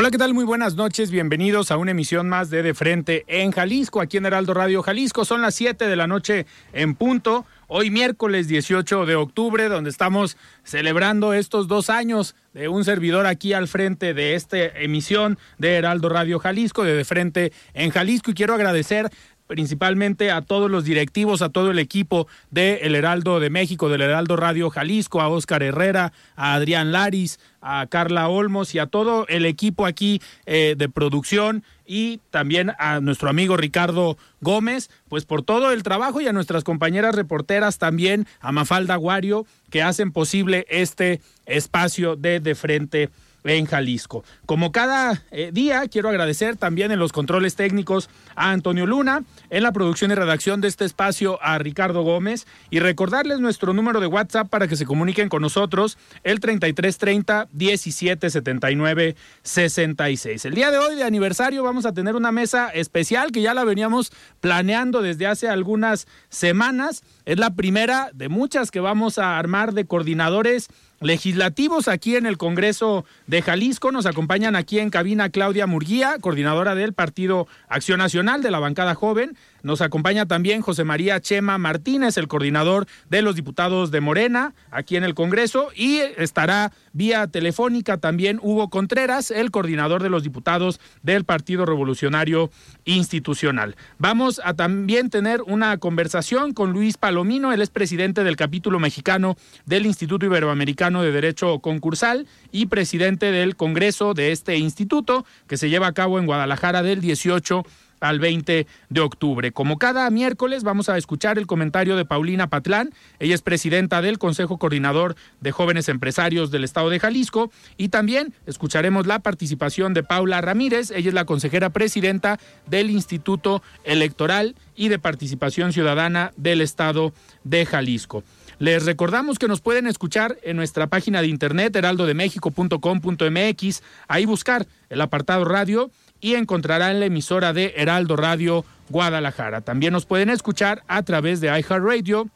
Hola, ¿qué tal? Muy buenas noches. Bienvenidos a una emisión más de De Frente en Jalisco, aquí en Heraldo Radio Jalisco. Son las 7 de la noche en punto. Hoy miércoles 18 de octubre, donde estamos celebrando estos dos años de un servidor aquí al frente de esta emisión de Heraldo Radio Jalisco, de De Frente en Jalisco. Y quiero agradecer principalmente a todos los directivos, a todo el equipo de El Heraldo de México, del Heraldo Radio Jalisco, a Óscar Herrera, a Adrián Laris, a Carla Olmos y a todo el equipo aquí eh, de producción y también a nuestro amigo Ricardo Gómez, pues por todo el trabajo y a nuestras compañeras reporteras también, a Mafalda Guario, que hacen posible este espacio de De Frente en Jalisco. Como cada eh, día, quiero agradecer también en los controles técnicos a Antonio Luna, en la producción y redacción de este espacio a Ricardo Gómez y recordarles nuestro número de WhatsApp para que se comuniquen con nosotros, el 3330 1779 66. El día de hoy de aniversario vamos a tener una mesa especial que ya la veníamos planeando desde hace algunas semanas. Es la primera de muchas que vamos a armar de coordinadores legislativos aquí en el Congreso de Jalisco. Nos acompañan aquí en cabina Claudia Murguía, coordinadora del Partido Acción Nacional de la bancada joven. Nos acompaña también José María Chema Martínez, el coordinador de los diputados de Morena, aquí en el Congreso, y estará vía telefónica también Hugo Contreras, el coordinador de los diputados del Partido Revolucionario Institucional. Vamos a también tener una conversación con Luis Palomino, él es presidente del capítulo mexicano del Instituto Iberoamericano de Derecho Concursal y presidente del Congreso de este instituto, que se lleva a cabo en Guadalajara del 18 al 20 de octubre. Como cada miércoles vamos a escuchar el comentario de Paulina Patlán, ella es presidenta del Consejo Coordinador de Jóvenes Empresarios del Estado de Jalisco y también escucharemos la participación de Paula Ramírez, ella es la consejera presidenta del Instituto Electoral y de Participación Ciudadana del Estado de Jalisco. Les recordamos que nos pueden escuchar en nuestra página de internet heraldodemexico.com.mx, ahí buscar el apartado radio y encontrarán la emisora de Heraldo Radio Guadalajara. También nos pueden escuchar a través de iHeartRadio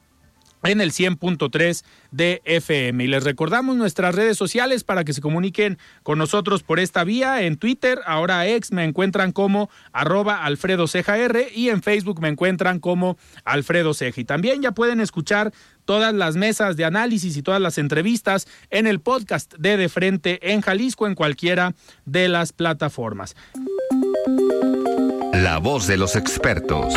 en el 100.3 de FM. Y les recordamos nuestras redes sociales para que se comuniquen con nosotros por esta vía. En Twitter, ahora ex, me encuentran como arroba Alfredo Ceja R y en Facebook me encuentran como Alfredo Ceja. Y también ya pueden escuchar todas las mesas de análisis y todas las entrevistas en el podcast de De Frente en Jalisco en cualquiera de las plataformas. La voz de los expertos.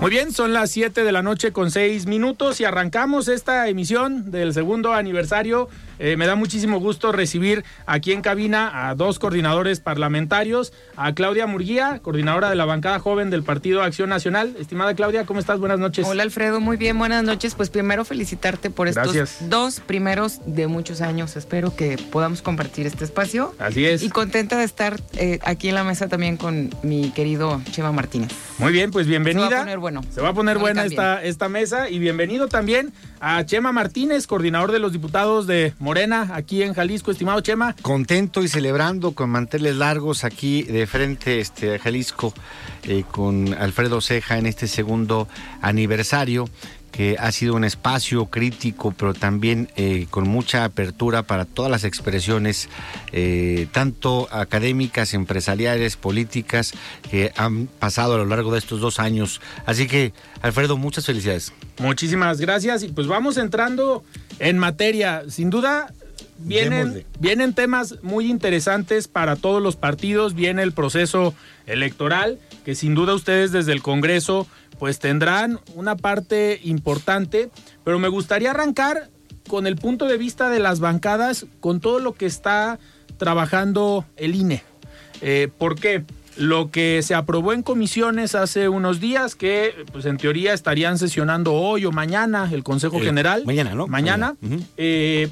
Muy bien, son las 7 de la noche con 6 minutos y arrancamos esta emisión del segundo aniversario eh, me da muchísimo gusto recibir aquí en cabina a dos coordinadores parlamentarios, a Claudia Murguía, coordinadora de la bancada joven del Partido Acción Nacional. Estimada Claudia, ¿cómo estás? Buenas noches. Hola Alfredo, muy bien, buenas noches. Pues primero felicitarte por estos dos primeros de muchos años. Espero que podamos compartir este espacio. Así es. Y contenta de estar eh, aquí en la mesa también con mi querido Chema Martínez. Muy bien, pues bienvenida. Se va a poner bueno. Se va a poner buena esta, esta mesa y bienvenido también a Chema Martínez, coordinador de los diputados de Morena, aquí en Jalisco, estimado Chema. Contento y celebrando con manteles largos aquí de frente este, a Jalisco eh, con Alfredo Ceja en este segundo aniversario que ha sido un espacio crítico, pero también eh, con mucha apertura para todas las expresiones, eh, tanto académicas, empresariales, políticas, que han pasado a lo largo de estos dos años. Así que, Alfredo, muchas felicidades. Muchísimas gracias y pues vamos entrando en materia. Sin duda, vienen, vienen temas muy interesantes para todos los partidos, viene el proceso electoral, que sin duda ustedes desde el Congreso pues tendrán una parte importante, pero me gustaría arrancar con el punto de vista de las bancadas, con todo lo que está trabajando el INE. Eh, ¿Por qué? Lo que se aprobó en comisiones hace unos días, que pues en teoría estarían sesionando hoy o mañana el Consejo General. Mañana, ¿no? Mañana. Eh,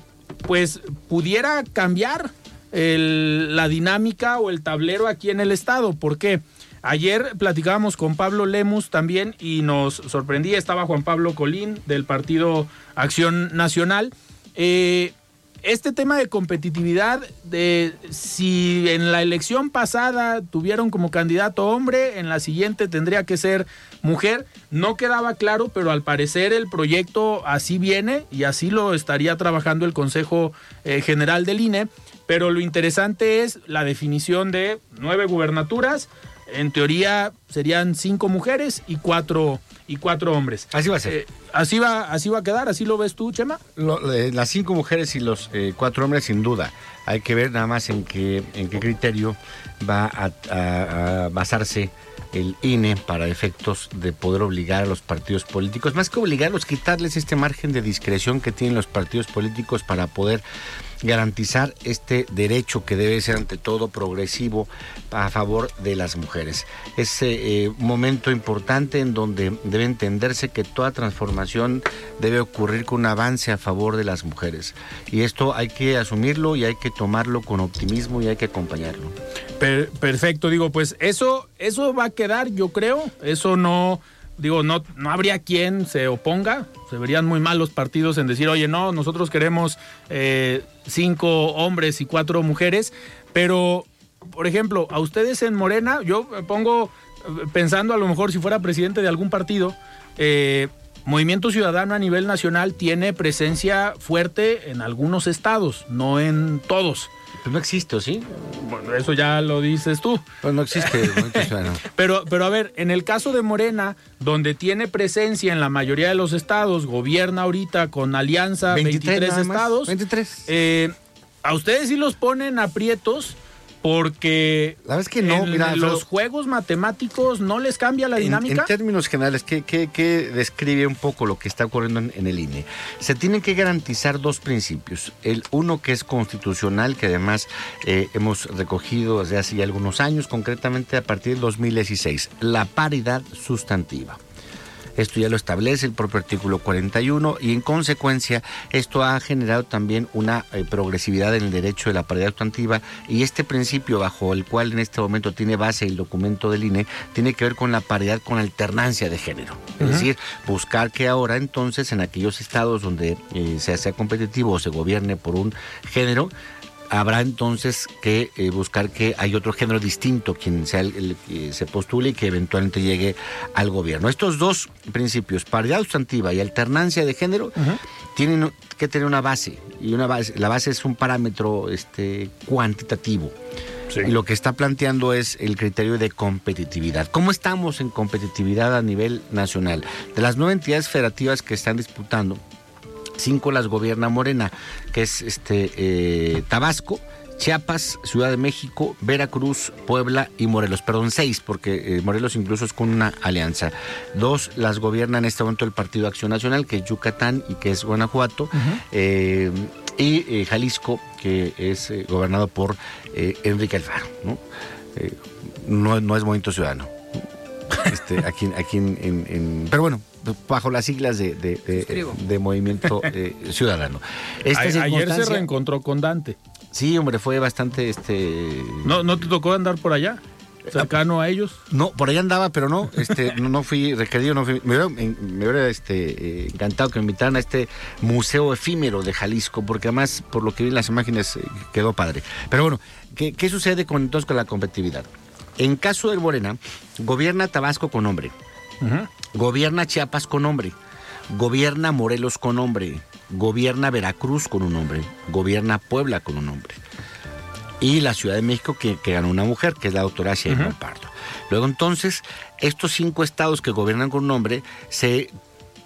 pues pudiera cambiar la dinámica o el tablero aquí en el Estado. ¿Por qué? Ayer platicábamos con Pablo Lemus también y nos sorprendía, estaba Juan Pablo Colín del Partido Acción Nacional. Eh, este tema de competitividad, de si en la elección pasada tuvieron como candidato hombre, en la siguiente tendría que ser mujer, no quedaba claro, pero al parecer el proyecto así viene y así lo estaría trabajando el Consejo eh, General del INE. Pero lo interesante es la definición de nueve gubernaturas, en teoría serían cinco mujeres y cuatro y cuatro hombres. Así va a ser. Eh, así va, así va a quedar, así lo ves tú, Chema. las cinco mujeres y los eh, cuatro hombres, sin duda. Hay que ver nada más en qué, en qué criterio va a, basarse el INE para efectos de poder obligar a los partidos políticos, más que obligarlos, quitarles este margen de discreción que tienen los partidos políticos para poder garantizar este derecho que debe ser ante todo progresivo a favor de las mujeres. Es eh, un momento importante en donde debe entenderse que toda transformación debe ocurrir con un avance a favor de las mujeres. Y esto hay que asumirlo y hay que tomarlo con optimismo y hay que acompañarlo. perfecto, digo, pues eso, eso va a quedar, yo creo, eso no digo, no, no habría quien se oponga. Se verían muy mal los partidos en decir, oye, no, nosotros queremos eh, cinco hombres y cuatro mujeres. Pero, por ejemplo, a ustedes en Morena, yo pongo eh, pensando a lo mejor si fuera presidente de algún partido, eh, Movimiento Ciudadano a nivel nacional tiene presencia fuerte en algunos estados, no en todos. Pues no existe, ¿sí? Bueno, eso ya lo dices tú. Pues no existe. pero, pero a ver, en el caso de Morena, donde tiene presencia en la mayoría de los estados, gobierna ahorita con alianza 23, estados. 23. Eh, a ustedes sí los ponen aprietos porque que no, mira, los juegos matemáticos no les cambia la dinámica. En, términos generales, ¿qué, describe un poco lo que está ocurriendo en, el INE? Se tienen que garantizar dos principios. El uno que es constitucional, que además eh, hemos recogido desde hace ya algunos años, concretamente a partir del 2016, la paridad sustantiva. Esto ya lo establece el propio artículo 41 y en consecuencia esto ha generado también una eh, progresividad en el derecho de la paridad sustantiva y este principio bajo el cual en este momento tiene base el documento del INE tiene que ver con la paridad con alternancia de género. Es decir, buscar que ahora entonces en aquellos estados donde eh, se sea competitivo o se gobierne por un género, habrá entonces que eh, buscar que hay otro género distinto quien sea el, que se postule y que eventualmente llegue al gobierno. Estos dos principios, paridad sustantiva y alternancia de género, tienen que tener una base y una base, la base es un parámetro este cuantitativo. Y lo que está planteando es el criterio de competitividad. ¿Cómo estamos en competitividad a nivel nacional? De las nueve entidades federativas que están disputando, cinco las gobierna Morena, que es este eh, Tabasco, Chiapas, Ciudad de México, Veracruz, Puebla y Morelos. Perdón, seis, porque eh, Morelos incluso es con una alianza. Dos las gobierna en este momento el Partido Acción Nacional, que es Yucatán y que es Guanajuato. Eh, y Jalisco, que es gobernado por Enrique Alfaro. ¿no? no, es Movimiento Ciudadano. Este, aquí aquí en, Pero bueno, bajo las siglas de, de, Movimiento eh, Ciudadano. ayer se reencontró con Dante. Sí, hombre, fue bastante... este ¿No, ¿No te tocó andar por allá? cercano a ellos? No, por allá andaba, pero no, este, no, fui requerido, no fui, me hubiera, este, eh, encantado que me invitaran a este museo efímero de Jalisco, porque además, por lo que vi en las imágenes, eh, quedó padre. Pero bueno, ¿qué, qué sucede con, entonces con la competitividad? En caso de Morena, gobierna Tabasco con hombre. Gobierna Chiapas con hombre. Gobierna Morelos con hombre, gobierna Veracruz con un hombre, gobierna Puebla con un hombre. Y la Ciudad de México que, ganó una mujer, que es la doctora Sheinbaum Pardo. Luego entonces, estos cinco estados que gobiernan con un hombre se...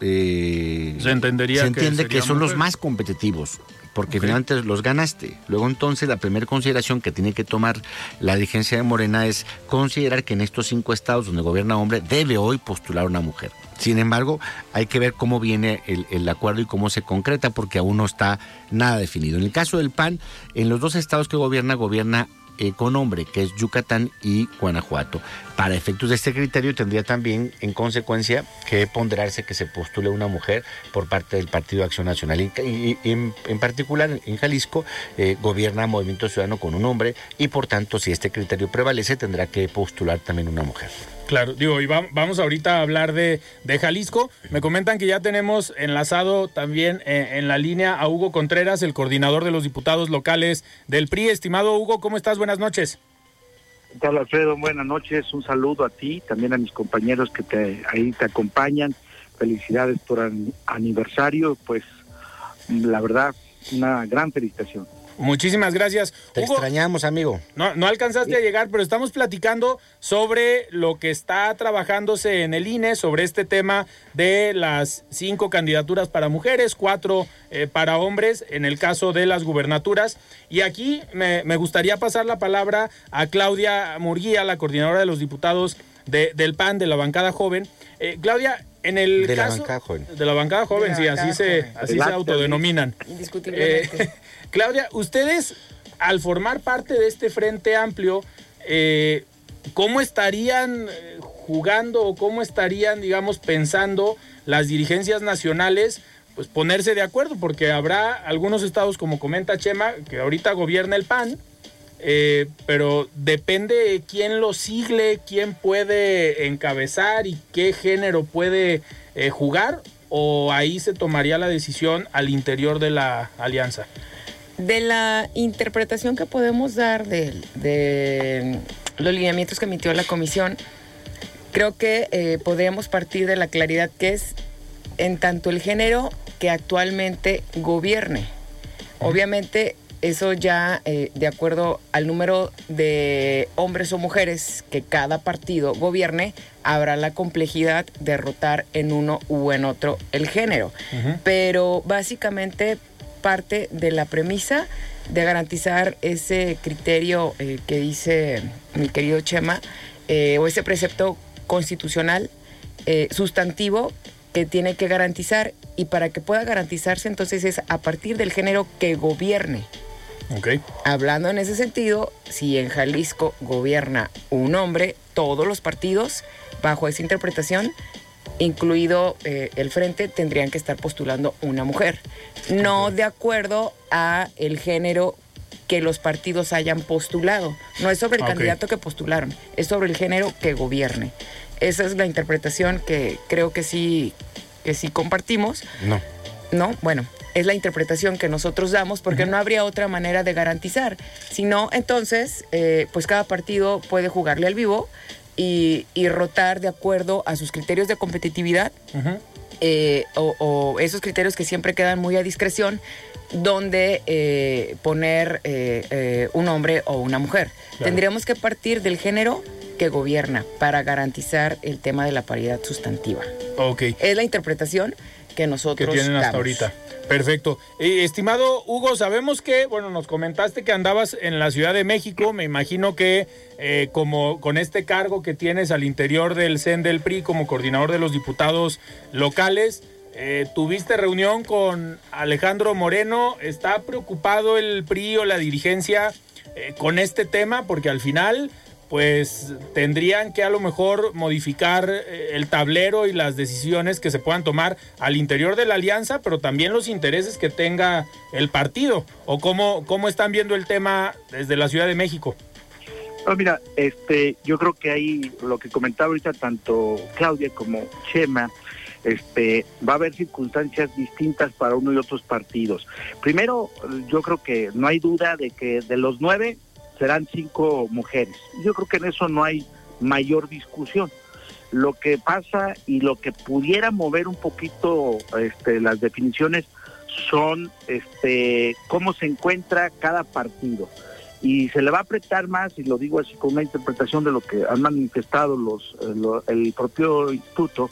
Eh, se entendería se entiende que, son los más competitivos porque finalmente los ganaste. Luego entonces la primera consideración que tiene que tomar la dirigencia de Morena es considerar que en estos cinco estados donde gobierna hombre debe hoy postular una mujer. Sin embargo, hay que ver cómo viene el, el, acuerdo y cómo se concreta, porque aún no está nada definido. En el caso del PAN, en los dos estados que gobierna, gobierna eh, con hombre, que es Yucatán y Guanajuato. Para efectos de este criterio tendría también, en consecuencia, que ponderarse que se postule una mujer por parte del Partido Acción Nacional. Y, en, particular, en Jalisco, eh, gobierna Movimiento Ciudadano con un hombre y, por tanto, si este criterio prevalece, tendrá que postular también una mujer. Claro, digo, y vamos ahorita a hablar de, Jalisco. Me comentan que ya tenemos enlazado también eh, en la línea a Hugo Contreras, el coordinador de los diputados locales del PRI. Estimado Hugo, ¿cómo estás? Buenas noches. ¿Qué tal, Alfredo? Buenas noches. Un saludo a ti, también a mis compañeros que te, ahí te acompañan. Felicidades por aniversario. Pues, la verdad, una gran felicitación. Muchísimas gracias. Te extrañamos, amigo. No, no alcanzaste a llegar, pero estamos platicando sobre lo que está trabajándose en el INE, sobre este tema de las cinco candidaturas para mujeres, cuatro eh, para hombres, en el caso de las gubernaturas. Y aquí me, gustaría pasar la palabra a Claudia Murguía, la coordinadora de los diputados del PAN, de la bancada joven. Eh, Claudia, en el de la bancada joven. De la bancada joven, sí, así se, así se autodenominan. Indiscutiblemente. Eh, Claudia, ustedes al formar parte de este frente amplio, eh, ¿cómo estarían eh, jugando o cómo estarían, digamos, pensando las dirigencias nacionales? Pues ponerse de acuerdo, porque habrá algunos estados, como comenta Chema, que ahorita gobierna el PAN, eh, pero depende quién lo sigle, quién puede encabezar y qué género puede jugar, o ahí se tomaría la decisión al interior de la alianza de la interpretación que podemos dar de, los lineamientos que emitió la comisión, creo que eh, podríamos partir de la claridad que es en tanto el género que actualmente gobierne. Obviamente eso ya eh, de acuerdo al número de hombres o mujeres que cada partido gobierne, habrá la complejidad de rotar en uno u en otro el género. Pero básicamente parte de la premisa de garantizar ese criterio eh, que dice mi querido Chema, eh, o ese precepto constitucional eh, sustantivo que tiene que garantizar y para que pueda garantizarse entonces es a partir del género que gobierne. Okay. Hablando en ese sentido, si en Jalisco gobierna un hombre, todos los partidos, bajo esa interpretación, incluido eh, el frente, tendrían que estar postulando una mujer. No de acuerdo a el género que los partidos hayan postulado. No es sobre el candidato que postularon, es sobre el género que gobierne. Esa es la interpretación que creo que sí, que sí compartimos. No. No, bueno, es la interpretación que nosotros damos porque no habría otra manera de garantizar. Si no, entonces, eh, pues cada partido puede jugarle al vivo y, rotar de acuerdo a sus criterios de competitividad eh, o, esos criterios que siempre quedan muy a discreción donde eh, poner eh, un hombre o una mujer. Tendríamos que partir del género que gobierna para garantizar el tema de la paridad sustantiva. Ok. Es la interpretación que nosotros que tienen hasta ahorita. Perfecto. estimado Hugo, sabemos que, bueno, nos comentaste que andabas en la Ciudad de México. Me imagino que eh, como con este cargo que tienes al interior del CEN del PRI como coordinador de los diputados locales, eh, tuviste reunión con Alejandro Moreno. ¿Está preocupado el PRI o la dirigencia eh, con este tema? Porque al final pues tendrían que a lo mejor modificar eh, el tablero y las decisiones que se puedan tomar al interior de la alianza, pero también los intereses que tenga el partido. ¿O cómo, cómo están viendo el tema desde la Ciudad de México? mira, este, yo creo que ahí lo que comentaba ahorita tanto Claudia como Chema, este, va a haber circunstancias distintas para uno y otros partidos. Primero, yo creo que no hay duda de que de los nueve, serán cinco mujeres. Yo creo que en eso no hay mayor discusión. lo que pasa y lo que pudiera mover un poquito este, las definiciones son este, cómo se encuentra cada partido. Y se le va a apretar más, y lo digo así con una interpretación de lo que han manifestado los, eh, el propio instituto,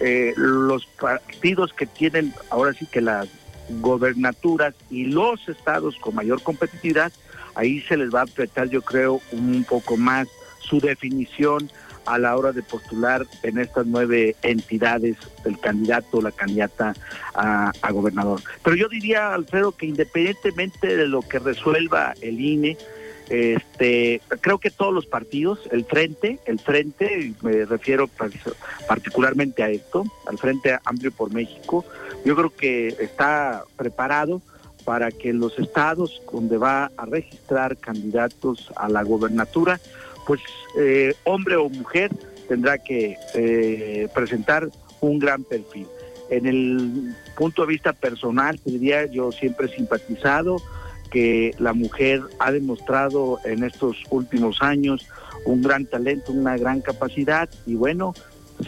eh, los partidos que tienen ahora sí que las gobernaturas y los estados con mayor competitividad, ahí se les va a apretar yo creo un poco más su definición a la hora de postular en estas nueve entidades el candidato o la candidata a, gobernador. Pero yo diría, Alfredo, que independientemente de lo que resuelva el INE, este, creo que todos los partidos, el frente, el frente, me refiero particularmente a esto, al Frente Amplio por México, yo creo que está preparado para que los estados donde va a registrar candidatos a la gobernatura pues eh, hombre o mujer tendrá que eh, presentar un gran perfil. En el punto de vista personal, diría yo siempre he simpatizado que la mujer ha demostrado en estos últimos años un gran talento, una gran capacidad y bueno,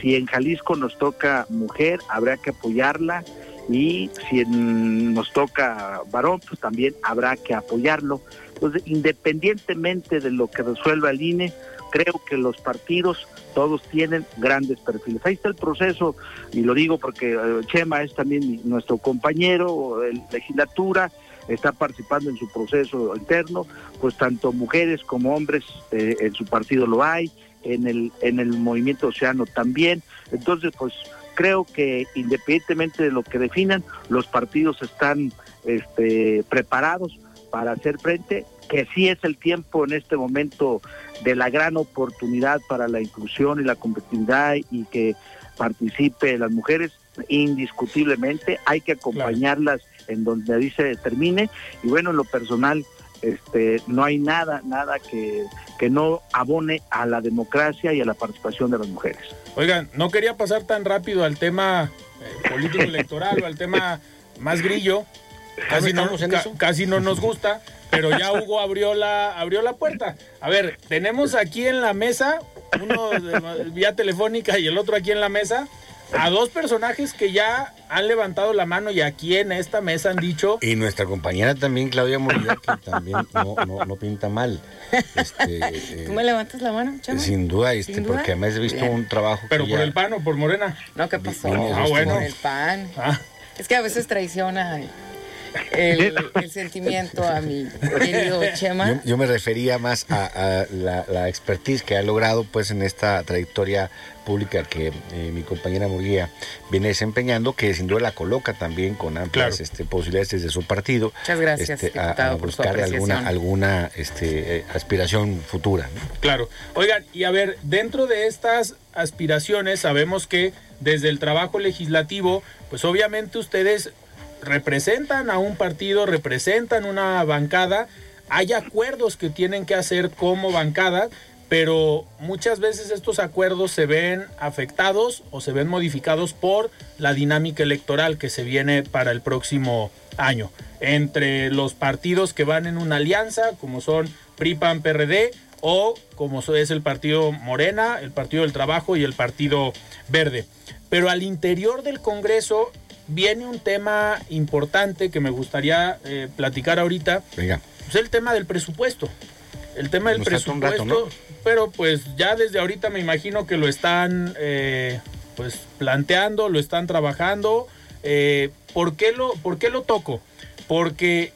si en Jalisco nos toca mujer, habrá que apoyarla y si nos toca varón, pues también habrá que apoyarlo. Entonces, independientemente de lo que resuelva el INE, creo que los partidos todos tienen grandes perfiles. Ahí está el proceso, y lo digo porque eh, Chema es también nuestro compañero de legislatura, está participando en su proceso interno, pues tanto mujeres como hombres eh, en su partido lo hay, en el, en el movimiento Oceano también. Entonces, pues creo que independientemente de lo que definan, los partidos están este, preparados para hacer frente, que sí es el tiempo en este momento de la gran oportunidad para la inclusión y la competitividad y que participe las mujeres, indiscutiblemente, hay que acompañarlas en donde ahí se determine y bueno, en lo personal, este, no hay nada, nada que, que no abone a la democracia y a la participación de las mujeres. Oigan, no quería pasar tan rápido al tema eh, político electoral o al tema más grillo, Casi no, casi no nos gusta, pero ya Hugo abrió la, abrió la puerta. A ver, tenemos aquí en la mesa, uno vía telefónica y el otro aquí en la mesa, a dos personajes que ya han levantado la mano y aquí en esta mesa han dicho. Y nuestra compañera también, Claudia Morilla, que también no, pinta mal. Este, eh, ¿Tú me levantas la mano, chama? Sin duda, este, porque además he visto un trabajo. ¿Pero por el pan o por Morena? No, ¿qué pasó? ah, bueno. Por el pan. Ah. Es que a veces traiciona el, sentimiento a mi querido Chema. Yo, me refería más a, la, expertise que ha logrado pues en esta trayectoria pública que eh, mi compañera Murguía viene desempeñando, que sin duda la coloca también con amplias este, posibilidades desde su partido. Muchas gracias, este, a, buscar alguna, alguna este, eh, aspiración futura. Claro. Oigan, y a ver, dentro de estas aspiraciones sabemos que desde el trabajo legislativo, pues obviamente ustedes representan a un partido, representan una bancada, hay acuerdos que tienen que hacer como bancada, pero muchas veces estos acuerdos se ven afectados o se ven modificados por la dinámica electoral que se viene para el próximo año. Entre los partidos que van en una alianza, como son PRI, PAN, PRD, o como es el partido Morena, el Partido del Trabajo y el Partido Verde. Pero al interior del Congreso viene un tema importante que me gustaría eh, platicar ahorita. Venga. Es el tema del presupuesto. El tema del presupuesto. Pero pues ya desde ahorita me imagino que lo están eh, pues planteando, lo están trabajando. Eh, ¿por, qué lo, ¿Por qué lo toco? Porque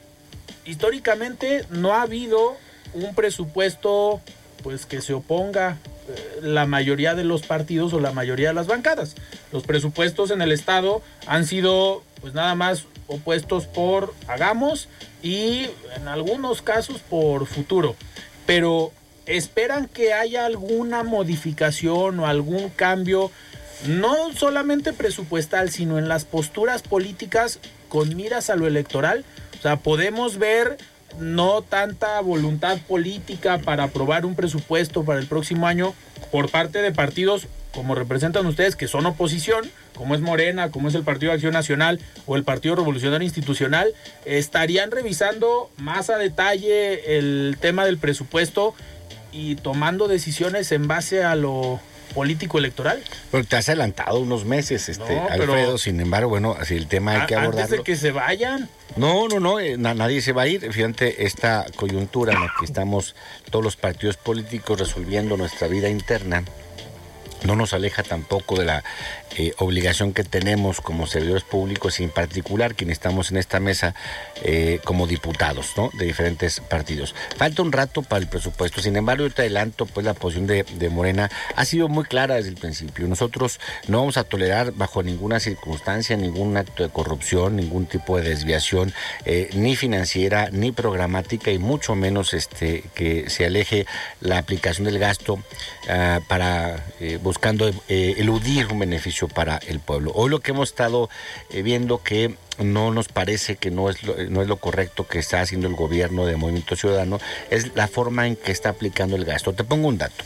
históricamente no ha habido un presupuesto pues que se oponga la mayoría de los partidos o la mayoría de las bancadas. Los presupuestos en el Estado han sido pues nada más opuestos por hagamos y en algunos casos por futuro. Pero esperan que haya alguna modificación o algún cambio, no solamente presupuestal, sino en las posturas políticas con miras a lo electoral. O sea, podemos ver no tanta voluntad política para aprobar un presupuesto para el próximo año por parte de partidos como representan ustedes que son oposición, como es Morena, como es el Partido de Acción Nacional o el Partido Revolucionario Institucional, estarían revisando más a detalle el tema del presupuesto y tomando decisiones en base a lo político electoral. Bueno, te has adelantado unos meses, este, Alfredo, sin embargo, bueno, así el tema hay que abordarlo. Antes de que se vayan. No, no, no, eh, nadie se va a ir. Fíjate, esta coyuntura en la que estamos todos los partidos políticos resolviendo nuestra vida interna, no nos aleja tampoco de la eh, obligación que tenemos como servidores públicos y en particular quienes estamos en esta mesa eh, como diputados ¿no? de diferentes partidos. Falta un rato para el presupuesto, sin embargo yo te adelanto pues la posición de, Morena ha sido muy clara desde el principio. Nosotros no vamos a tolerar bajo ninguna circunstancia ningún acto de corrupción, ningún tipo de desviación, eh, ni financiera, ni programática y mucho menos este que se aleje la aplicación del gasto ah, para buscando eludir un beneficio para el pueblo. Hoy lo que hemos estado eh, viendo que no nos parece que no es, lo, no es lo correcto que está haciendo el gobierno de Movimiento Ciudadano, es la forma en que está aplicando el gasto. Te pongo un dato.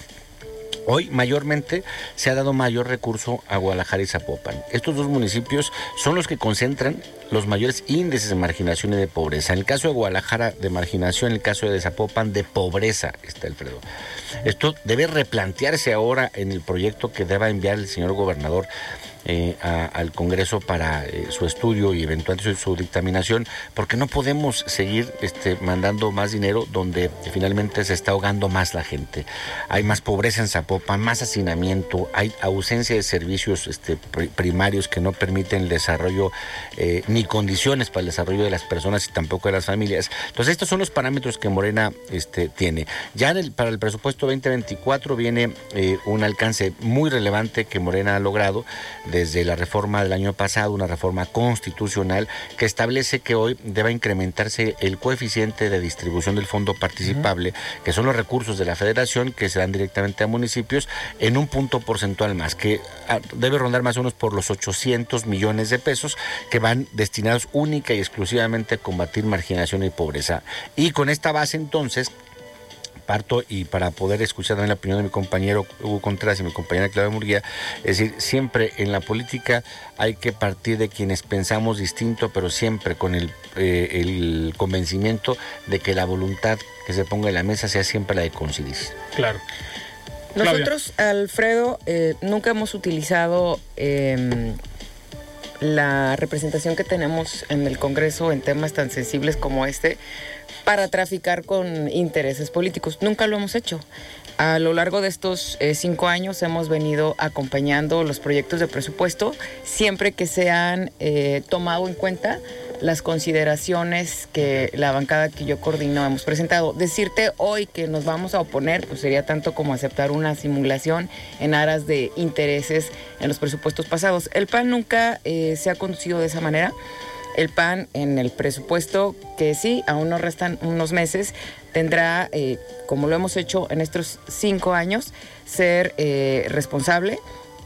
Hoy mayormente se ha dado mayor recurso a Guadalajara y Zapopan. Estos dos municipios son los que concentran los mayores índices de marginación y de pobreza. En el caso de Guadalajara de marginación, en el caso de Zapopan de pobreza, está Alfredo. Esto debe replantearse ahora en el proyecto que deba enviar el señor gobernador eh, al Congreso para eh, su estudio y eventualmente su, dictaminación, porque no podemos seguir este, mandando más dinero donde finalmente se está ahogando más la gente. Hay más pobreza en Zapopan, más hacinamiento, hay ausencia de servicios este, primarios que no permiten el desarrollo eh, ni condiciones para el desarrollo de las personas y tampoco de las familias. Entonces estos son los parámetros que Morena este, tiene. Ya para el presupuesto 2024 viene un alcance muy relevante que Morena ha logrado desde la reforma del año pasado, una reforma constitucional que establece que hoy deba incrementarse el coeficiente de distribución del fondo participable, que son los recursos de la federación que se dan directamente a municipios, en un punto porcentual más, que ah, debe rondar más o menos por los 800 millones de pesos que van destinados única y exclusivamente a combatir marginación y pobreza. Y con esta base entonces parto y para poder escuchar también la opinión de mi compañero Hugo Contreras y mi compañera Claudia Murguía, es decir, siempre en la política hay que partir de quienes pensamos distinto, pero siempre con el, eh, el convencimiento de que la voluntad que se ponga en la mesa sea siempre la de coincidir. Claro. Nosotros, Alfredo, eh, nunca hemos utilizado em, la representación que tenemos en el Congreso en temas tan sensibles como este para traficar con intereses políticos. Nunca lo hemos hecho. A lo largo de estos eh, cinco años hemos venido acompañando los proyectos de presupuesto siempre que se han eh, tomado en cuenta las consideraciones que la bancada que yo coordino hemos presentado. Decirte hoy que nos vamos a oponer, pues sería tanto como aceptar una simulación en aras de intereses en los presupuestos pasados. El PAN nunca eh, se ha conducido de esa manera el PAN en el presupuesto, que sí, aún nos restan unos meses, tendrá, eh, como lo hemos hecho en estos cinco años, ser eh, responsable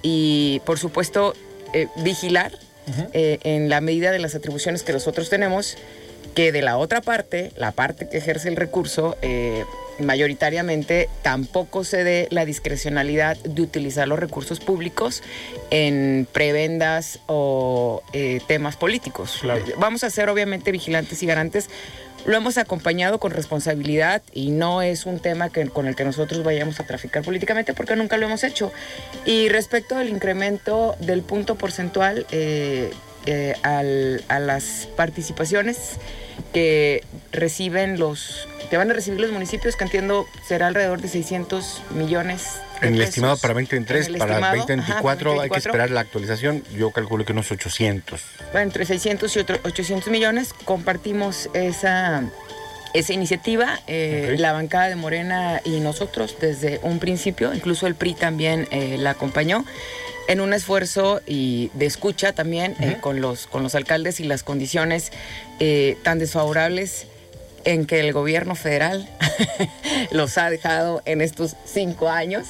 y, por supuesto, eh, vigilar en la medida de las atribuciones que nosotros tenemos, que de la otra parte, la parte que ejerce el recurso, mayoritariamente tampoco se dé la discrecionalidad de utilizar los recursos públicos en prebendas o eh, temas políticos. Vamos a ser obviamente vigilantes y garantes. Lo hemos acompañado con responsabilidad y no es un tema que, con el que nosotros vayamos a traficar políticamente porque nunca lo hemos hecho. Y respecto al incremento del punto porcentual eh, eh, a las participaciones que reciben los que van a recibir los municipios, que entiendo será alrededor de 600 millones. en el estimado para 2023, para 2024, hay que esperar la actualización, yo calculo que unos 800. Bueno, entre 600 y 800 millones, compartimos esa, esa iniciativa, eh, la bancada de Morena y nosotros desde un principio, incluso el PRI también eh, la acompañó en un esfuerzo y de escucha también eh, con, los, con los alcaldes y las condiciones tan desfavorables en que el gobierno federal los ha dejado en estos cinco años,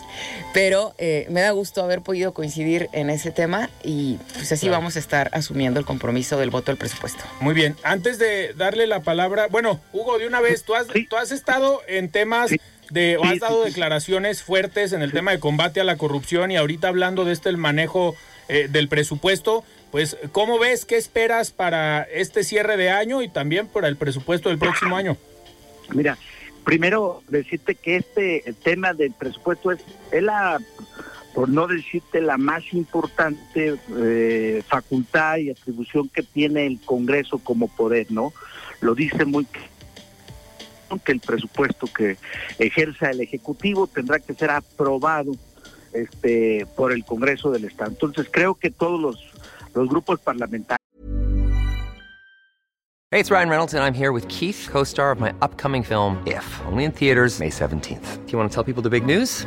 pero eh, me da gusto haber podido coincidir en ese tema y pues así vamos a estar asumiendo el compromiso del voto del presupuesto. Muy bien, antes de darle la palabra, bueno, Hugo, de una vez, tú has, tú has estado en temas... De, o has dado declaraciones fuertes en el tema de combate a la corrupción y ahorita hablando de este el manejo eh, del presupuesto, pues, ¿cómo ves? ¿Qué esperas para este cierre de año y también para el presupuesto del próximo año? Mira, primero decirte que este tema del presupuesto es, es la por no decirte la más importante eh, facultad y atribución que tiene el Congreso como poder, ¿no? Lo dice muy que el presupuesto que ejerza el Ejecutivo tendrá que ser aprobado este, por el Congreso del Estado. Entonces creo que todos los, los grupos parlamentarios. Hey, it's Ryan Reynolds and I'm here with Keith, co-star of my upcoming film If, only in theaters May 17th. Do you want to tell people the big news?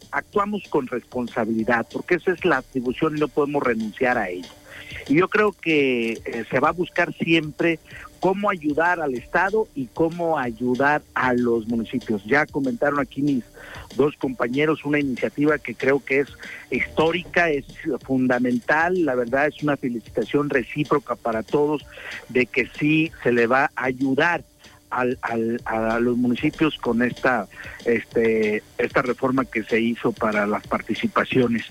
Actuamos con responsabilidad porque esa es la atribución y no podemos renunciar a ella. Y yo creo que eh, se va a buscar siempre cómo ayudar al Estado y cómo ayudar a los municipios. Ya comentaron aquí mis dos compañeros una iniciativa que creo que es histórica, es fundamental, la verdad es una felicitación recíproca para todos de que sí se le va a ayudar al, a los municipios con esta este esta reforma que se hizo para las participaciones.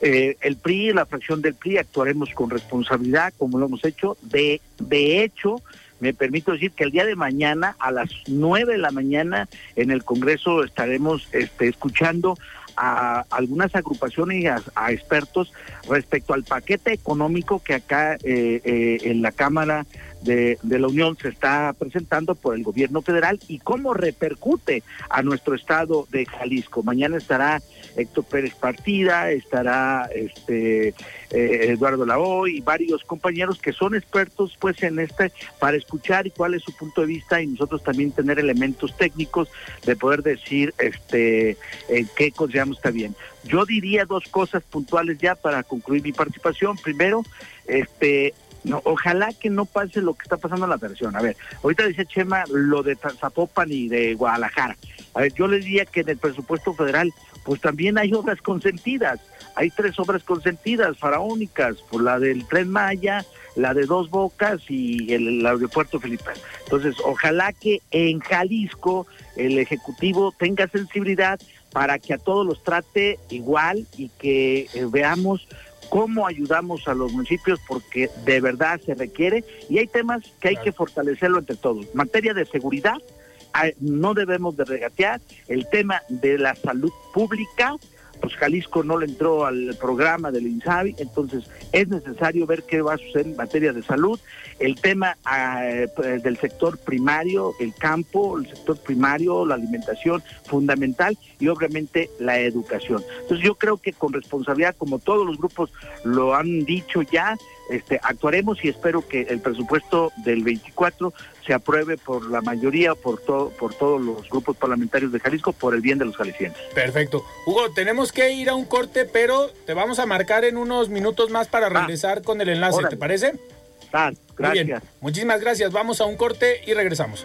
Eh, el PRI, la fracción del PRI, actuaremos con responsabilidad, como lo hemos hecho. De, de hecho, me permito decir que el día de mañana, a las nueve de la mañana, en el Congreso estaremos este, escuchando a algunas agrupaciones y a, a, expertos respecto al paquete económico que acá eh, eh, en la Cámara de, la Unión se está presentando por el gobierno federal y cómo repercute a nuestro estado de Jalisco. Mañana estará Héctor Pérez Partida, estará este eh, Eduardo Lao y varios compañeros que son expertos pues en este para escuchar y cuál es su punto de vista y nosotros también tener elementos técnicos de poder decir este qué consideramos está bien. Yo diría dos cosas puntuales ya para concluir mi participación. Primero, este no, ojalá que no pase lo que está pasando en la versión. A ver, ahorita dice Chema lo de Zapopan y de Guadalajara. A ver, yo les diría que en el presupuesto federal, pues también hay obras consentidas. Hay tres obras consentidas, faraónicas, por la del Tren Maya, la de Dos Bocas y el, el aeropuerto Felipe. Entonces, ojalá que en Jalisco el Ejecutivo tenga sensibilidad para que a todos los trate igual y que eh, veamos cómo ayudamos a los municipios porque de verdad se requiere y hay temas que hay que fortalecerlo entre todos. Materia de seguridad, no debemos de regatear, el tema de la salud pública, pues Jalisco no le entró al programa del INSABI, entonces es necesario ver qué va a suceder en materia de salud, el tema eh, del sector primario, el campo, el sector primario, la alimentación fundamental y obviamente la educación. Entonces yo creo que con responsabilidad, como todos los grupos lo han dicho ya, este, actuaremos y espero que el presupuesto del 24 se apruebe por la mayoría, por todo, por todos los grupos parlamentarios de Jalisco, por el bien de los jaliscienses. Perfecto. Hugo, tenemos que ir a un corte, pero te vamos a marcar en unos minutos más para regresar ah, con el enlace, órale. ¿te parece? Ah, gracias. Muy bien. Muchísimas gracias. Vamos a un corte y regresamos.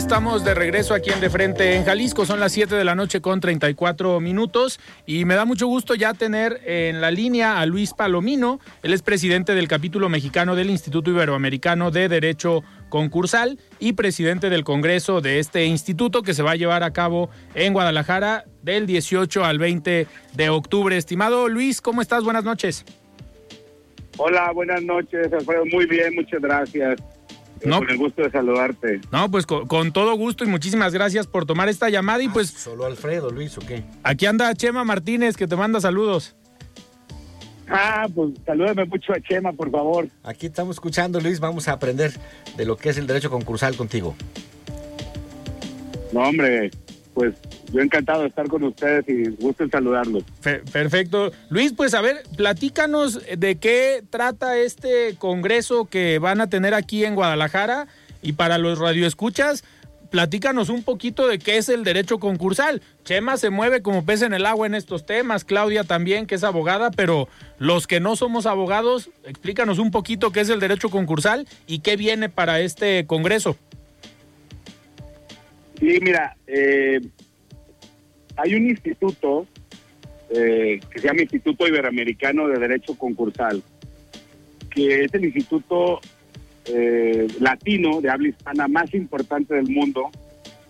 Estamos de regreso aquí en De Frente en Jalisco. Son las 7 de la noche con 34 minutos y me da mucho gusto ya tener en la línea a Luis Palomino. Él es presidente del capítulo mexicano del Instituto Iberoamericano de Derecho Concursal y presidente del Congreso de este instituto que se va a llevar a cabo en Guadalajara del 18 al 20 de octubre. Estimado Luis, ¿cómo estás? Buenas noches. Hola, buenas noches. Muy bien, muchas gracias. No. Con el gusto de saludarte. No, pues con, con todo gusto y muchísimas gracias por tomar esta llamada y pues ¿Solo Alfredo, Luis, o qué? aquí anda Chema Martínez que te manda saludos. Ah, pues salúdame mucho a Chema, por favor. Aquí estamos escuchando, Luis. Vamos a aprender de lo que es el derecho concursal contigo. No, hombre, pues yo encantado de estar con ustedes y gusto en saludarlos. Fe- perfecto. Luis, pues a ver, platícanos de qué trata este congreso que van a tener aquí en Guadalajara y para los radioescuchas, platícanos un poquito de qué es el derecho concursal. Chema se mueve como pez en el agua en estos temas, Claudia también, que es abogada, pero los que no somos abogados, explícanos un poquito qué es el derecho concursal y qué viene para este congreso. Sí, mira, eh, hay un instituto eh, que se llama Instituto Iberoamericano de Derecho Concursal, que es el instituto eh, latino de habla hispana más importante del mundo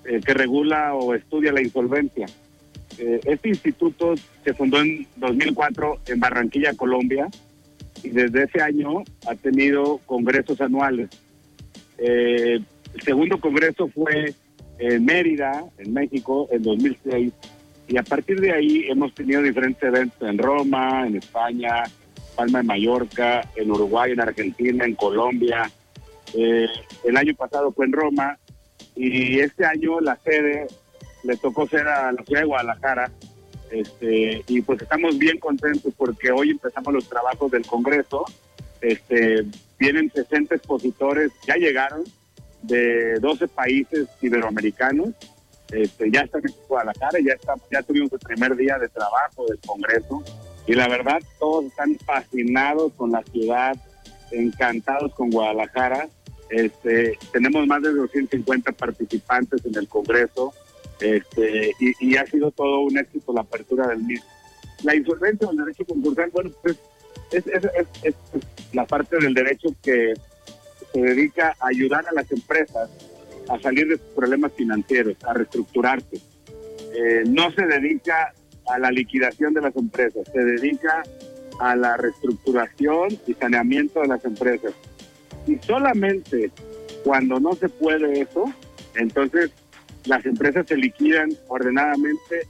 eh, que regula o estudia la insolvencia. Este instituto se fundó en 2004 en Barranquilla, Colombia, y desde ese año ha tenido congresos anuales. El segundo congreso fue en Mérida, en México, en 2006. Y a partir de ahí hemos tenido diferentes eventos en Roma, en España, Palma de Mallorca, en Uruguay, en Argentina, en Colombia. Eh, el año pasado fue en Roma y este año la sede le tocó ser a la ciudad de Guadalajara. Este, y pues estamos bien contentos porque hoy empezamos los trabajos del Congreso. Este, vienen 60 expositores, ya llegaron de 12 países iberoamericanos. Este, ya están en Guadalajara, ya, está, ya tuvimos el primer día de trabajo del Congreso y la verdad todos están fascinados con la ciudad, encantados con Guadalajara. Este, tenemos más de 250 participantes en el Congreso este, y, y ha sido todo un éxito la apertura del mismo. La insolvencia del derecho concursal, bueno, pues es, es, es- es la parte del derecho que se dedica a ayudar a las empresas a salir de sus problemas financieros, a reestructurarse. Eh, no se dedica a la liquidación de las empresas, se dedica a la reestructuración y saneamiento de las empresas. Y solamente cuando no se puede eso, entonces las empresas se liquidan ordenadamente,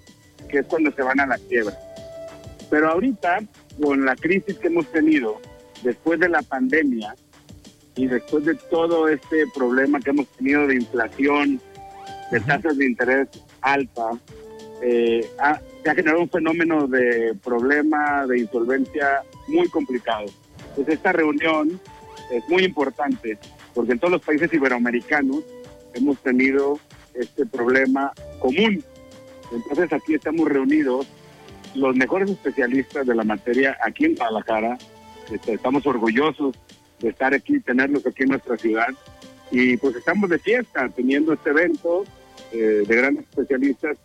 que es cuando se van a la quiebra. Pero ahorita, con la crisis que hemos tenido después de la pandemia y después de todo este problema que hemos tenido de inflación, de tasas de interés alta, eh, ha- se ha generado un fenómeno de problema de insolvencia muy complicado. Entonces esta reunión es muy importante porque en todos los países iberoamericanos hemos tenido este problema común. Entonces aquí estamos reunidos los mejores especialistas de la materia aquí en Guadalajara. Este, estamos orgullosos de estar aquí, tenerlos aquí en nuestra ciudad. Y pues estamos de fiesta teniendo este evento eh, de grandes especialistas,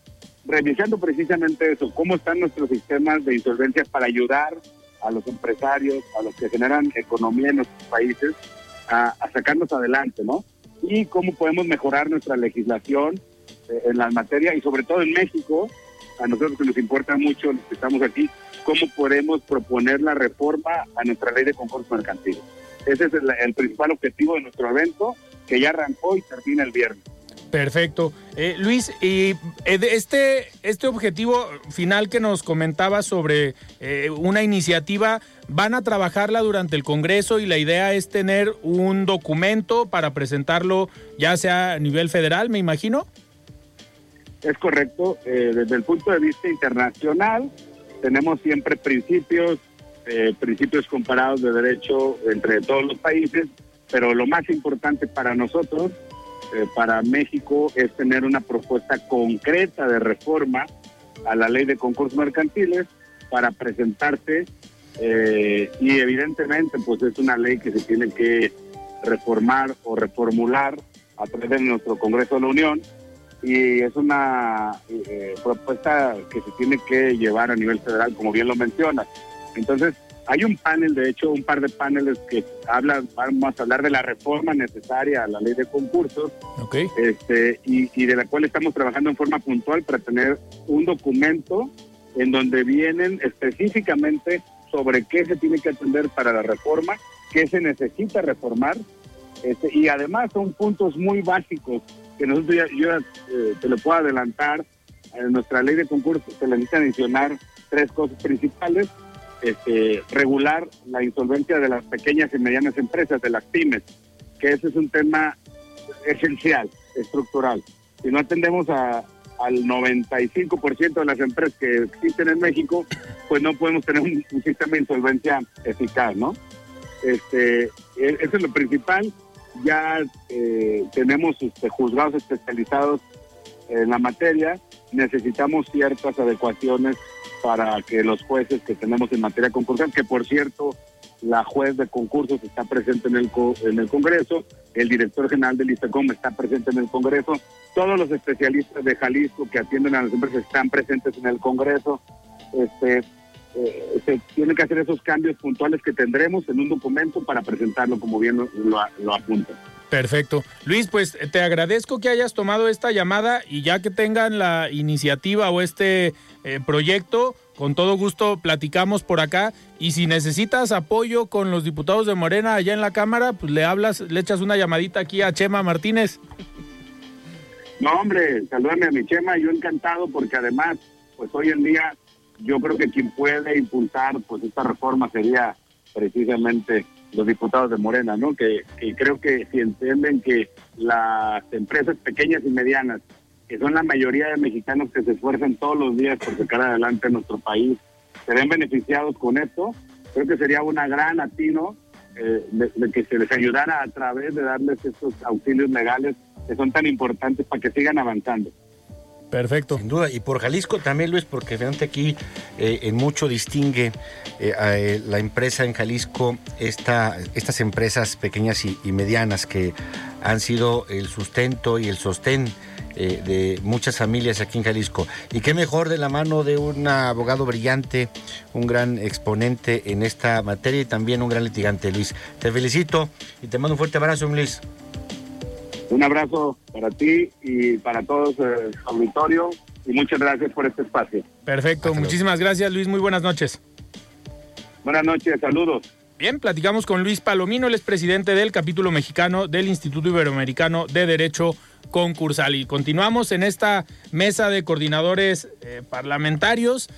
revisando precisamente eso, cómo están nuestros sistemas de insolvencia para ayudar a los empresarios, a los que generan economía en nuestros países, a, sacarnos adelante, ¿no? Y cómo podemos mejorar nuestra legislación eh, en la materia y sobre todo en México, a nosotros que nos importa mucho los que estamos aquí, cómo podemos proponer la reforma a nuestra ley de concurso mercantil. Ese es el, el principal objetivo de nuestro evento, que ya arrancó y termina el viernes. Perfecto. Eh, Luis, y eh, este, este objetivo final que nos comentaba sobre eh, una iniciativa, van a trabajarla durante el Congreso y la idea es tener un documento para presentarlo ya sea a nivel federal, me imagino. Es correcto, eh, desde el punto de vista internacional tenemos siempre principios, eh, principios comparados de derecho entre todos los países, pero lo más importante para nosotros, eh, para México, es tener una propuesta concreta de reforma a la ley de concursos mercantiles para presentarse eh, y evidentemente pues es una ley que se tiene que reformar o reformular a través de nuestro Congreso de la Unión y es una eh, propuesta que se tiene que llevar a nivel federal, como bien lo mencionas. Entonces, hay un panel, de hecho, un par de paneles que hablan, vamos a hablar de la reforma necesaria a la ley de concursos, Ok. este, y, y de la cual estamos trabajando en forma puntual para tener un documento en donde vienen específicamente sobre qué se tiene que atender para la reforma, qué se necesita reformar, este, y además son puntos muy básicos que nosotros ya, yo eh, te lo puedo adelantar. En nuestra ley de concursos se le necesita adicionar tres cosas principales. Este, regular la insolvencia de las pequeñas y medianas empresas, de las pymes, que ese es un tema esencial, estructural. Si no atendemos a, al 95% de las empresas que existen en México, pues no podemos tener un, sistema de insolvencia eficaz, ¿no? Este, e- eso es lo principal. Ya eh, tenemos este, juzgados especializados en la materia. Necesitamos ciertas adecuaciones para que los jueces que tenemos en materia concursal, que por cierto, la juez de concursos está presente en el, en el Congreso, el director general del ISTECOM está presente en el Congreso, todos los especialistas de Jalisco que atienden a las empresas están presentes en el Congreso. Este, eh, se tienen que hacer esos cambios puntuales que tendremos en un documento para presentarlo como bien lo, lo, lo apunta. Perfecto. Luis, pues te agradezco que hayas tomado esta llamada y ya que tengan la iniciativa o este eh, proyecto, con todo gusto platicamos por acá y si necesitas apoyo con los diputados de Morena allá en la Cámara, pues le hablas, le echas una llamadita aquí a Chema Martínez. No, hombre, salúdame a mi Chema, yo encantado porque además, pues hoy en día yo creo que quien puede impulsar pues esta reforma sería precisamente los diputados de Morena, ¿no? Que, que creo que si entienden que las empresas pequeñas y medianas, que son la mayoría de mexicanos que se esfuerzan todos los días por sacar adelante nuestro país, se ven beneficiados con esto, creo que sería una gran atino eh, de, de que se les ayudara a través de darles estos auxilios legales que son tan importantes para que sigan avanzando. Perfecto. Sin duda, y por Jalisco también, Luis, porque fíjate aquí eh, en mucho distingue eh, a, eh, la empresa en Jalisco, esta, estas empresas pequeñas y, y medianas que han sido el sustento y el sostén de muchas familias aquí en Jalisco. Y qué mejor de la mano de un abogado brillante, un gran exponente en esta materia y también un gran litigante, Luis. Te felicito y te mando un fuerte abrazo, Luis. Un abrazo para ti y para todos eh, el auditorio y muchas gracias por este espacio. Perfecto, muchísimas gracias Luis, muy buenas noches. Buenas noches, saludos. Bien, platicamos con Luis Palomino, él es presidente del capítulo mexicano del Instituto Iberoamericano de Derecho Concursal. Y continuamos en esta mesa de coordinadores eh, parlamentarios,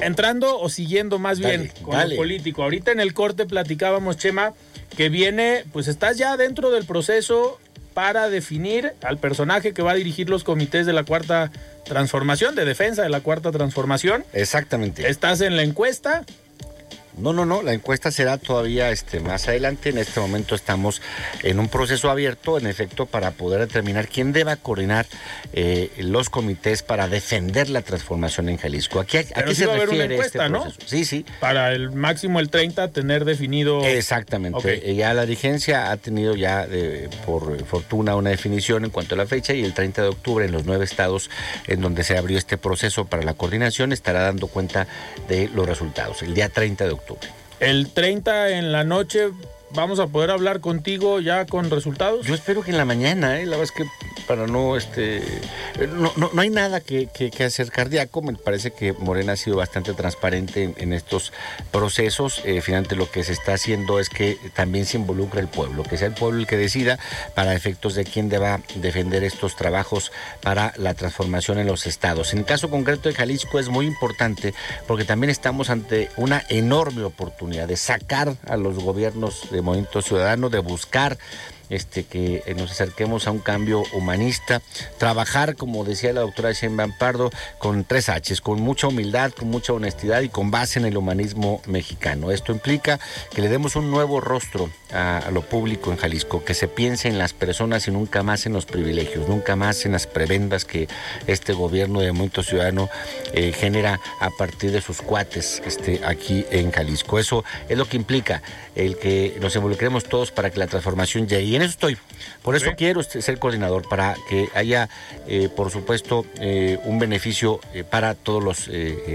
entrando o siguiendo más bien con dale. lo político. Ahorita en el corte platicábamos, Chema, que viene, pues estás ya dentro del proceso para definir al personaje que va a dirigir los comités de la cuarta transformación, de defensa de la cuarta transformación. Exactamente. Estás en la encuesta, No, no, no, la encuesta será todavía este, más adelante. En este momento estamos en un proceso abierto, en efecto, para poder determinar quién deba coordinar eh, los comités para defender la transformación en Jalisco. Aquí, ¿A qué sí se va a haber una refiere encuesta, este ¿no? proceso? Sí, sí. para el máximo el 30 tener definido. Exactamente. Eh, Ya la dirigencia ha tenido ya, eh, por fortuna, una definición en cuanto a la fecha y el 30 de octubre en los nueve estados en donde se abrió este proceso para la coordinación estará dando cuenta de los resultados, el día 30 de octubre. El 30 en la noche vamos a poder hablar contigo ya con resultados. Yo espero que en la mañana, ¿eh? la verdad es que para no, este, no, no, no hay nada que, que- hacer cardíaco. Me parece que Morena ha sido bastante transparente en, estos procesos. Eh, finalmente lo que se está haciendo es que también se involucre el pueblo, que sea el pueblo el que decida para efectos de quién deba defender estos trabajos para la transformación en los estados. En el caso concreto de Jalisco es muy importante porque también estamos ante una enorme oportunidad de sacar a los gobiernos Movimiento Ciudadano, de buscar este, que eh, nos acerquemos a un cambio humanista, trabajar, como decía la doctora Sheinbaum Pardo, con tres Hs, con mucha humildad, con mucha honestidad y con base en el humanismo mexicano. Esto implica que le demos un nuevo rostro a, a lo público en Jalisco, que se piense en las personas y nunca más en los privilegios, nunca más en las prebendas que este gobierno de Movimiento Ciudadano eh, genera a partir de sus cuates este, aquí en Jalisco. Eso es lo que implica el que nos involucremos todos para que la transformación llegue. Y en eso estoy. Por eso Ok. quiero este, ser coordinador, para que haya, eh, por supuesto, eh, un beneficio para todos los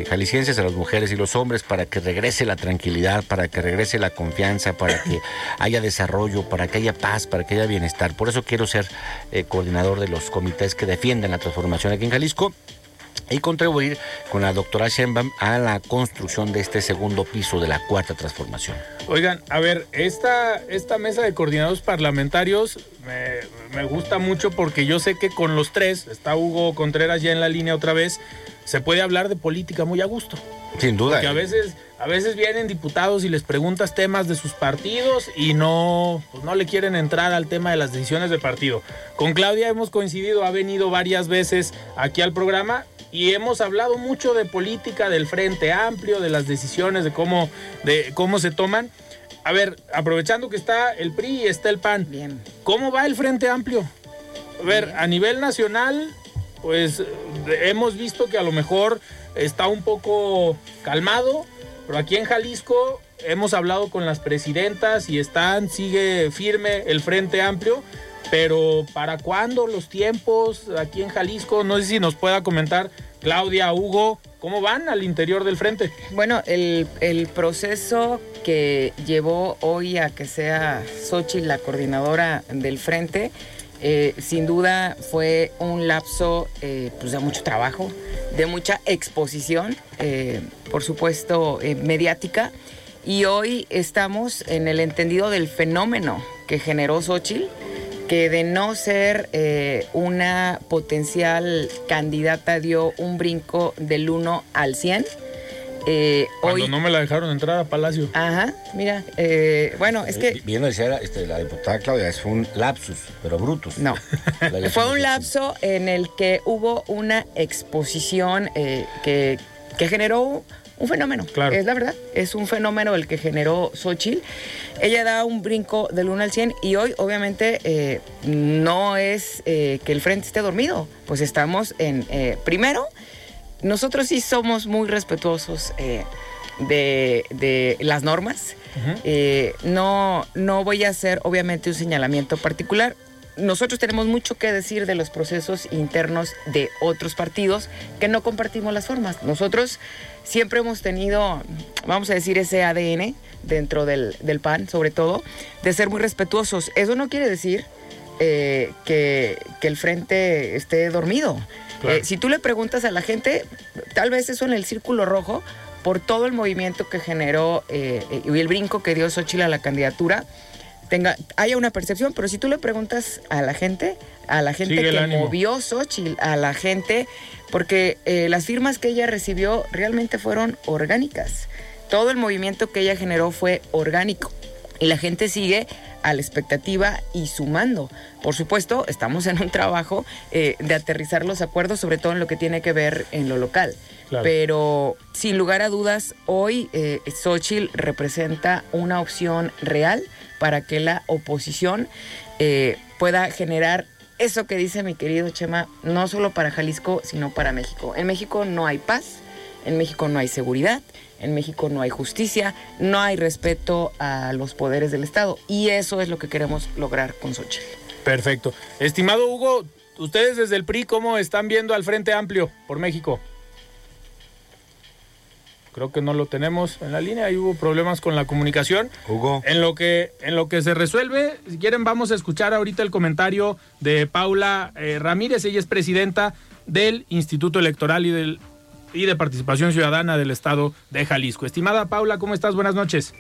jaliscienses, a las mujeres y los hombres, para que regrese la tranquilidad, para que regrese la confianza, para que haya desarrollo, para que haya paz, para que haya bienestar. Por eso quiero ser eh, coordinador de los comités que defienden la transformación aquí en Jalisco. y contribuir con la doctora Sheinbaum a la construcción de este segundo piso de la cuarta transformación. Oigan, a ver, esta, esta mesa de coordinados parlamentarios me, me, gusta mucho porque yo sé que con los tres, está Hugo Contreras ya en la línea otra vez, se puede hablar de política muy a gusto. Sin duda. Porque a veces, a veces vienen diputados y les preguntas temas de sus partidos y no, pues no le quieren entrar al tema de las decisiones de partido. Con Claudia hemos coincidido, ha venido varias veces aquí al programa y hemos hablado mucho de política, del Frente Amplio, de las decisiones, de cómo, de cómo se toman. A ver, aprovechando que está el PRI y está el PAN, Bien. ¿cómo va el Frente Amplio? A ver, a nivel nacional, pues hemos visto que a lo mejor está un poco calmado, pero aquí en Jalisco hemos hablado con las presidentas y están, sigue firme el Frente Amplio. Pero ¿para cuándo los tiempos aquí en Jalisco? No sé si nos pueda comentar Claudia, Hugo, ¿cómo van al interior del frente? Bueno, el, el proceso que llevó hoy a que sea Xochitl la coordinadora del frente, eh, sin duda fue un lapso eh, pues de mucho trabajo, de mucha exposición, eh, por supuesto mediática, y hoy estamos en el entendido del fenómeno que generó Xochitl, que de no ser una potencial candidata dio un brinco del 1 al 100. Eh, Cuando hoy, no me la dejaron entrar a Palacio. Ajá, mira, eh, bueno, es que Bien lo decía este, la diputada Claudia, es un lapsus, pero brutus. No. Fue un lapso en el que hubo una exposición eh, que, que generó un fenómeno. Claro. Es la verdad. Es un fenómeno el que generó Xochitl. Ella da un brinco del 1 al 100 y hoy, obviamente, eh, no es eh, que el frente esté dormido. Pues estamos en. eh, primero, nosotros sí somos muy respetuosos eh, de, de las normas. Eh, no, no voy a hacer, obviamente, un señalamiento particular. Nosotros tenemos mucho que decir de los procesos internos de otros partidos que no compartimos las formas. Nosotros siempre hemos tenido, vamos a decir, ese ADN dentro del, del PAN, sobre todo, de ser muy respetuosos. Eso no quiere decir eh, que, que el frente esté dormido. Claro. Eh, si tú le preguntas a la gente, tal vez eso en el círculo rojo, por todo el movimiento que generó eh, y el brinco que dio Xochitl a la candidatura, tenga, haya una percepción, pero si tú le preguntas a la gente, a la gente Sigue que movió Xochitl, a la gente, porque eh, las firmas que ella recibió realmente fueron orgánicas. Todo el movimiento que ella generó fue orgánico. Y la gente sigue a la expectativa y sumando. Por supuesto, estamos en un trabajo eh, de aterrizar los acuerdos, sobre todo en lo que tiene que ver en lo local. Claro. Pero sin lugar a dudas, hoy eh, Xochitl representa una opción real para que la oposición eh, pueda generar eso que dice mi querido Chema, no solo para Jalisco, sino para México. En México no hay paz, en México no hay seguridad, en México no hay justicia, no hay respeto a los poderes del Estado. Y eso es lo que queremos lograr con Xochitl. Perfecto. Estimado Hugo, ustedes desde el PRI, ¿cómo están viendo al Frente Amplio por México? Creo que no lo tenemos en la línea, ahí hubo problemas con la comunicación. Hugo. En lo que, en lo que se resuelve, si quieren vamos a escuchar ahorita el comentario de Paula eh, Ramírez, ella es presidenta del Instituto Electoral y, del, y de Participación Ciudadana del Estado de Jalisco. Estimada Paula, ¿cómo estás? Buenas noches.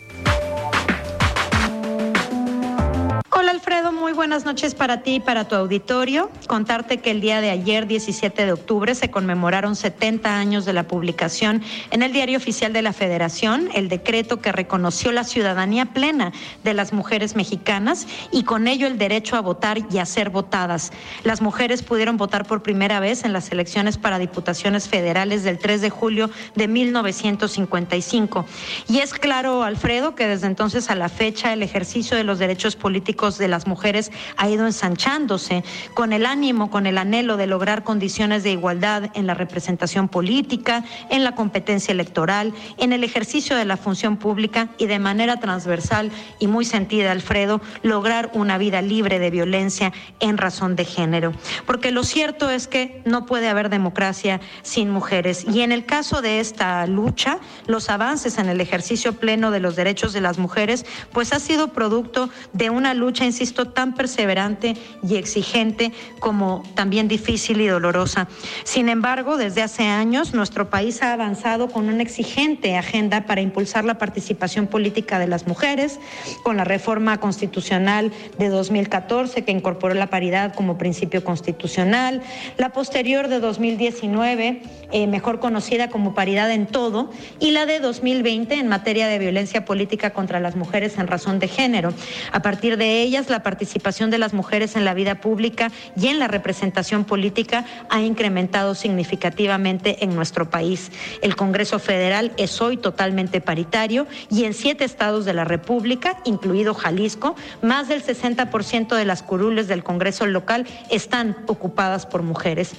Alfredo, muy buenas noches para ti y para tu auditorio. Contarte que el día de ayer, 17 de octubre, se conmemoraron 70 años de la publicación en el Diario Oficial de la Federación, el decreto que reconoció la ciudadanía plena de las mujeres mexicanas y con ello el derecho a votar y a ser votadas. Las mujeres pudieron votar por primera vez en las elecciones para diputaciones federales del 3 de julio de 1955. Y es claro, Alfredo, que desde entonces a la fecha el ejercicio de los derechos políticos de las mujeres ha ido ensanchándose con el ánimo, con el anhelo de lograr condiciones de igualdad en la representación política, en la competencia electoral, en el ejercicio de la función pública y de manera transversal y muy sentida, Alfredo, lograr una vida libre de violencia en razón de género. Porque lo cierto es que no puede haber democracia sin mujeres. Y en el caso de esta lucha, los avances en el ejercicio pleno de los derechos de las mujeres, pues ha sido producto de una lucha, insisto, tan tan perseverante y exigente como también difícil y dolorosa. Sin embargo, desde hace años nuestro país ha avanzado con una exigente agenda para impulsar la participación política de las mujeres, con la reforma constitucional de 2014 que incorporó la paridad como principio constitucional, la posterior de 2019, eh, mejor conocida como paridad en todo, y la de 2020 en materia de violencia política contra las mujeres en razón de género. A partir de ellas, la participación de las mujeres en la vida pública y en la representación política ha incrementado significativamente en nuestro país. El Congreso Federal es hoy totalmente paritario y en siete estados de la República, incluido Jalisco, más del 60% de las curules del Congreso local están ocupadas por mujeres.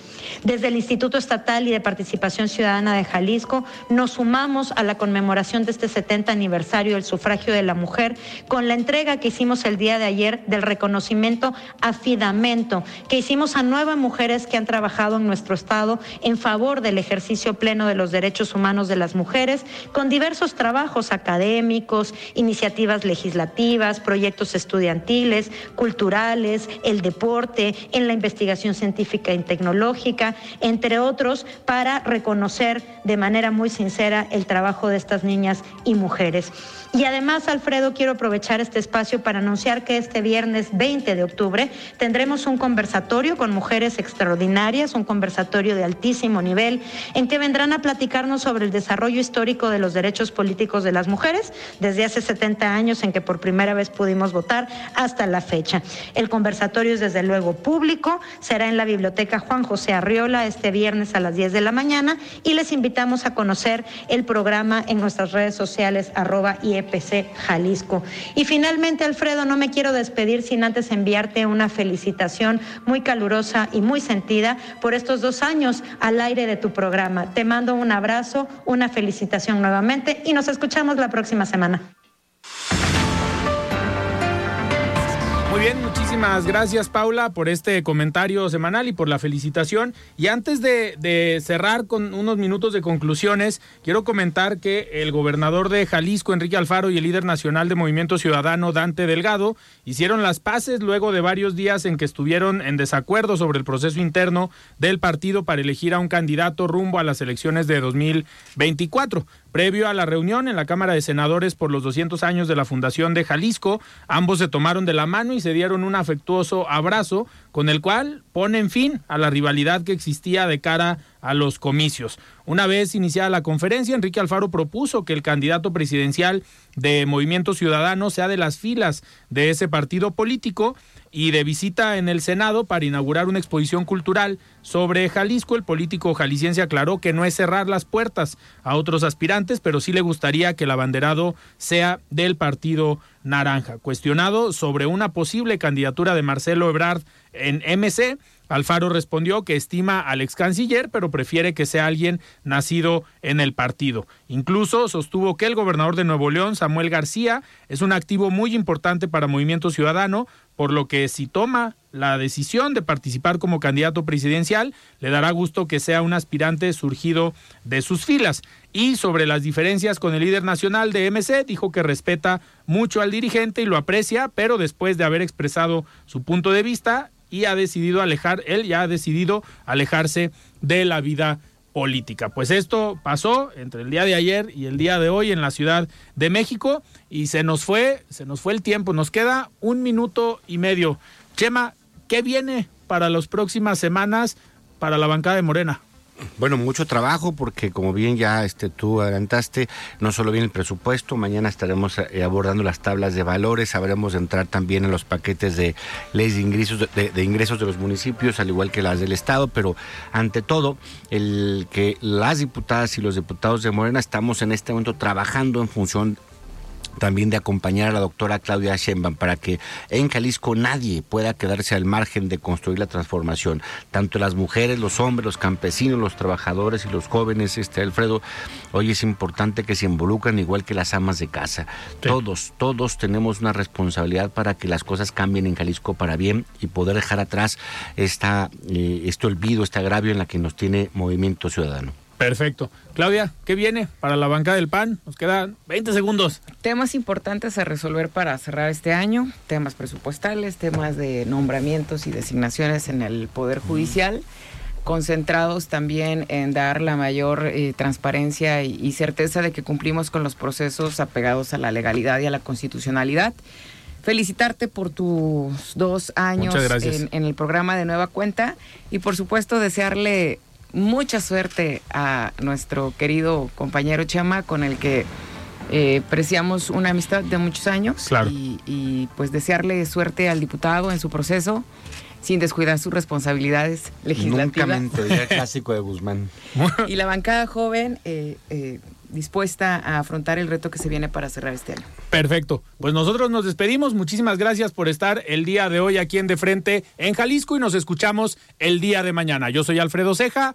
Desde el Instituto Estatal y de Participación Ciudadana de Jalisco nos sumamos a la conmemoración de este 70 aniversario del sufragio de la mujer con la entrega que hicimos el día de ayer del reconocimiento afidamento que hicimos a nueve mujeres que han trabajado en nuestro estado en favor del ejercicio pleno de los derechos humanos de las mujeres con diversos trabajos académicos, iniciativas legislativas, proyectos estudiantiles, culturales, el deporte, en la investigación científica y tecnológica, entre otros, para reconocer de manera muy sincera el trabajo de estas niñas y mujeres. Y además, Alfredo, quiero aprovechar este espacio para anunciar que este viernes 20 de octubre tendremos un conversatorio con mujeres extraordinarias, un conversatorio de altísimo nivel, en que vendrán a platicarnos sobre el desarrollo histórico de los derechos políticos de las mujeres, desde hace 70 años en que por primera vez pudimos votar hasta la fecha. El conversatorio es desde luego público, será en la Biblioteca Juan José Arriola este viernes a las 10 de la mañana y les invitamos a conocer el programa en nuestras redes sociales arroba IEPC Jalisco. Y finalmente, Alfredo, no me quiero despedir sin antes enviarte una felicitación muy calurosa y muy sentida por estos dos años al aire de tu programa. Te mando un abrazo, una felicitación nuevamente y nos escuchamos la próxima semana. Muy bien, gracias Paula por este comentario semanal y por la felicitación. Y antes de, de, cerrar con unos minutos de conclusiones, quiero comentar que el gobernador de Jalisco, Enrique Alfaro, y el líder nacional de Movimiento Ciudadano, Dante Delgado, hicieron las paces luego de varios días en que estuvieron en desacuerdo sobre el proceso interno del partido para elegir a un candidato rumbo a las elecciones de 2024. Previo a la reunión en la Cámara de Senadores por los 200 años de la Fundación de Jalisco, ambos se tomaron de la mano y se dieron un afectuoso abrazo con el cual ponen fin a la rivalidad que existía de cara a los comicios. Una vez iniciada la conferencia, Enrique Alfaro propuso que el candidato presidencial de Movimiento Ciudadano sea de las filas de ese partido político y de visita en el Senado para inaugurar una exposición cultural sobre Jalisco. El político jalisciense aclaró que no es cerrar las puertas a otros aspirantes, pero sí le gustaría que el abanderado sea del partido naranja. Cuestionado sobre una posible candidatura de Marcelo Ebrard en MC, Alfaro respondió que estima al ex canciller, pero prefiere que sea alguien nacido en el partido. Incluso sostuvo que el gobernador de Nuevo León, Samuel García, es un activo muy importante para Movimiento Ciudadano, por lo que si toma la decisión de participar como candidato presidencial, le dará gusto que sea un aspirante surgido de sus filas. Y sobre las diferencias con el líder nacional de MC, dijo que respeta mucho al dirigente y lo aprecia, pero después de haber expresado su punto de vista, y ha decidido alejar, él ya ha decidido alejarse de la vida política. Pues esto pasó entre el día de ayer y el día de hoy en la Ciudad de México y se nos fue, se nos fue el tiempo, nos queda un minuto y medio. Chema, ¿qué viene para las próximas semanas para la bancada de Morena? Bueno, mucho trabajo porque como bien ya este, tú adelantaste, no solo viene el presupuesto, mañana estaremos eh, abordando las tablas de valores, sabremos entrar también en los paquetes de leyes de ingresos de, de, ingresos de los municipios, al igual que las del Estado, pero ante todo, el que las diputadas y los diputados de Morena estamos en este momento trabajando en función también de acompañar a la doctora Claudia Sheinbaum para que en Jalisco nadie pueda quedarse al margen de construir la transformación. Tanto las mujeres, los hombres, los campesinos, los trabajadores y los jóvenes, este Alfredo, hoy es importante que se involucran igual que las amas de casa. Sí. Todos, todos tenemos una responsabilidad para que las cosas cambien en Jalisco para bien y poder dejar atrás esta, eh, este olvido, este agravio en la que nos tiene Movimiento Ciudadano. Perfecto. Claudia, ¿qué viene para la banca del PAN? Nos quedan 20 segundos. Temas importantes a resolver para cerrar este año, temas presupuestales, temas de nombramientos y designaciones en el Poder Judicial, concentrados también en dar la mayor eh, transparencia y, y certeza de que cumplimos con los procesos apegados a la legalidad y a la constitucionalidad. Felicitarte por tus dos años en el programa de Nueva Cuenta y por supuesto desearle mucha suerte a nuestro querido compañero Chema con el que eh, preciamos una amistad de muchos años Claro. y, y, pues desearle suerte al diputado en su proceso sin descuidar sus responsabilidades Nunca legislativas. mentoría el clásico de Guzmán. Y la bancada joven eh, eh, dispuesta a afrontar el reto que se viene para cerrar este año. Perfecto. Pues nosotros nos despedimos. Muchísimas gracias por estar el día de hoy aquí en De Frente en Jalisco y nos escuchamos el día de mañana. Yo soy Alfredo Ceja.